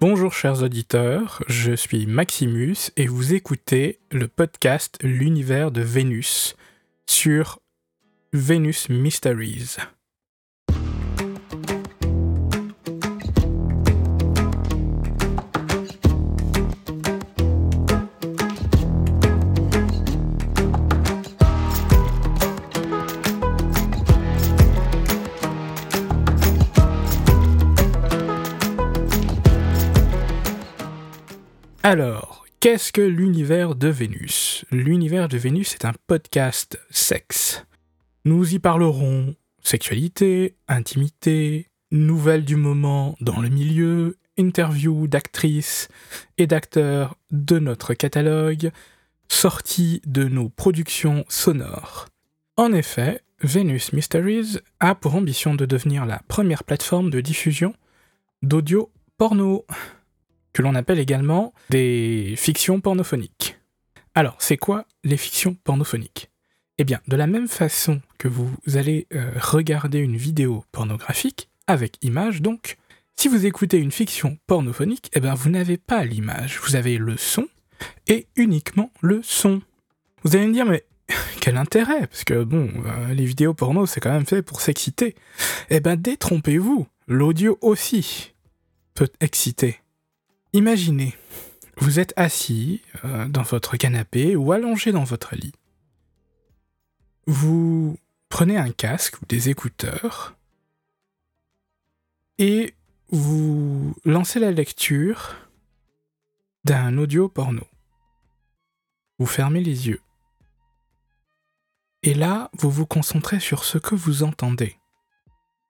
Bonjour chers auditeurs, je suis Maximus et vous écoutez le podcast L'univers de Vénus sur Venus Mysteries. Alors, qu'est-ce que l'univers de Vénus? L'univers de Vénus est un podcast sexe. Nous y parlerons sexualité, intimité, nouvelles du moment dans le milieu, interviews d'actrices et d'acteurs de notre catalogue, sorties de nos productions sonores. En effet, Venus Mysteries a pour ambition de devenir la première plateforme de diffusion d'audio porno que l'on appelle également des fictions pornophoniques. Alors, c'est quoi les fictions pornophoniques? Eh bien, de la même façon que vous allez euh, regarder une vidéo pornographique, avec image donc, si vous écoutez une fiction pornophonique, eh bien, vous n'avez pas l'image, vous avez le son, et uniquement le son. Vous allez me dire, mais quel intérêt? Parce que bon, euh, les vidéos porno, c'est quand même fait pour s'exciter. Eh ben, détrompez-vous, l'audio aussi peut exciter. Imaginez, vous êtes assis euh, dans votre canapé ou allongé dans votre lit. Vous prenez un casque ou des écouteurs et vous lancez la lecture d'un audio porno. Vous fermez les yeux. Et là, vous vous concentrez sur ce que vous entendez,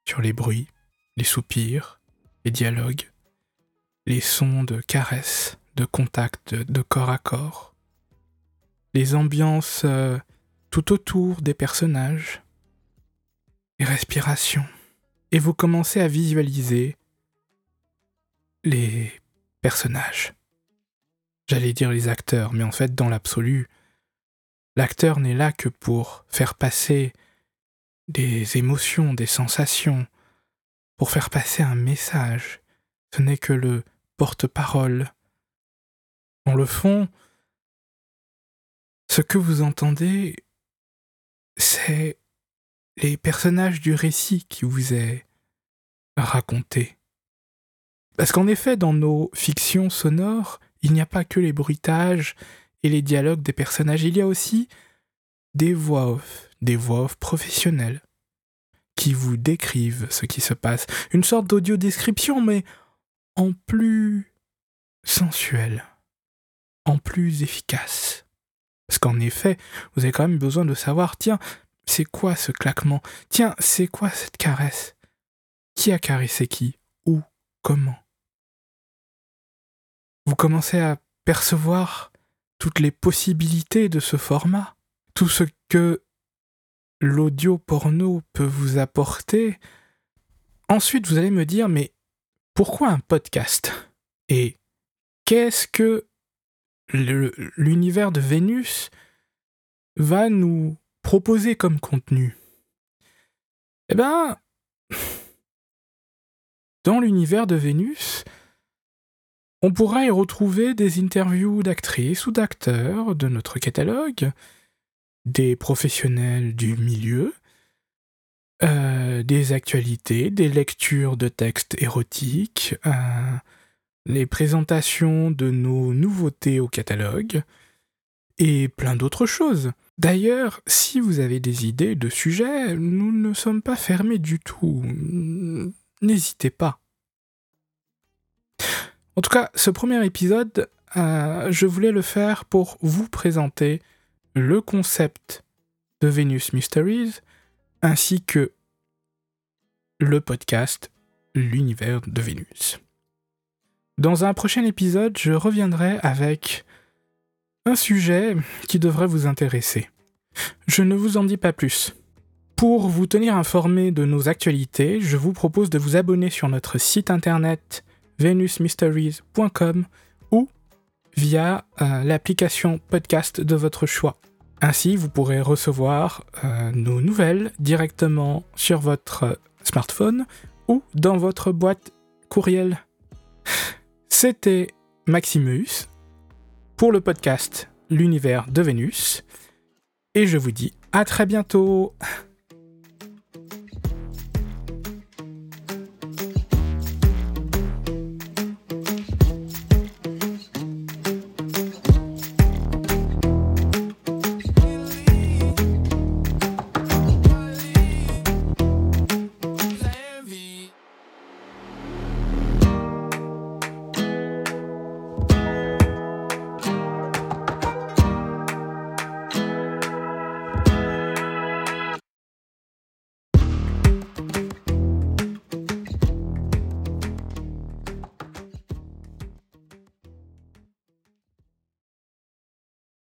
sur les bruits, les soupirs, les dialogues, les sons de caresses, de contact, de corps à corps, les ambiances euh, tout autour des personnages, les respirations, et vous commencez à visualiser les personnages. J'allais dire les acteurs, mais en fait, dans l'absolu, l'acteur n'est là que pour faire passer des émotions, des sensations, pour faire passer un message. Ce n'est que le porte-parole. Dans le fond, ce que vous entendez, c'est les personnages du récit qui vous est raconté. Parce qu'en effet, dans nos fictions sonores, il n'y a pas que les bruitages et les dialogues des personnages, il y a aussi des voix off, des voix off professionnelles, qui vous décrivent ce qui se passe. Une sorte d'audio-description, mais en plus sensuel, en plus efficace. Parce qu'en effet, vous avez quand même besoin de savoir, tiens, c'est quoi ce claquement? Tiens, c'est quoi cette caresse? Qui a caressé qui? Où? Comment? Vous commencez à percevoir toutes les possibilités de ce format, tout ce que l'audio porno peut vous apporter. Ensuite, vous allez me dire, mais pourquoi un podcast? Et qu'est-ce que l'univers de Vénus va nous proposer comme contenu? Eh bien, dans l'univers de Vénus, on pourra y retrouver des interviews d'actrices ou d'acteurs de notre catalogue, des professionnels du milieu, euh, des actualités, des lectures de textes érotiques, euh, les présentations de nos nouveautés au catalogue, et plein d'autres choses. D'ailleurs, si vous avez des idées de sujets, nous ne sommes pas fermés du tout. N'hésitez pas. En tout cas, ce premier épisode, euh, je voulais le faire pour vous présenter le concept de Venus Mysteries, ainsi que le podcast L'univers de Vénus. Dans un prochain épisode, je reviendrai avec un sujet qui devrait vous intéresser. Je ne vous en dis pas plus. Pour vous tenir informé de nos actualités, je vous propose de vous abonner sur notre site internet venusmysteries.com ou via euh, l'application podcast de votre choix. Ainsi, vous pourrez recevoir euh, nos nouvelles directement sur votre smartphone ou dans votre boîte courriel. C'était Maximus pour le podcast L'univers de Vénus. Et je vous dis à très bientôt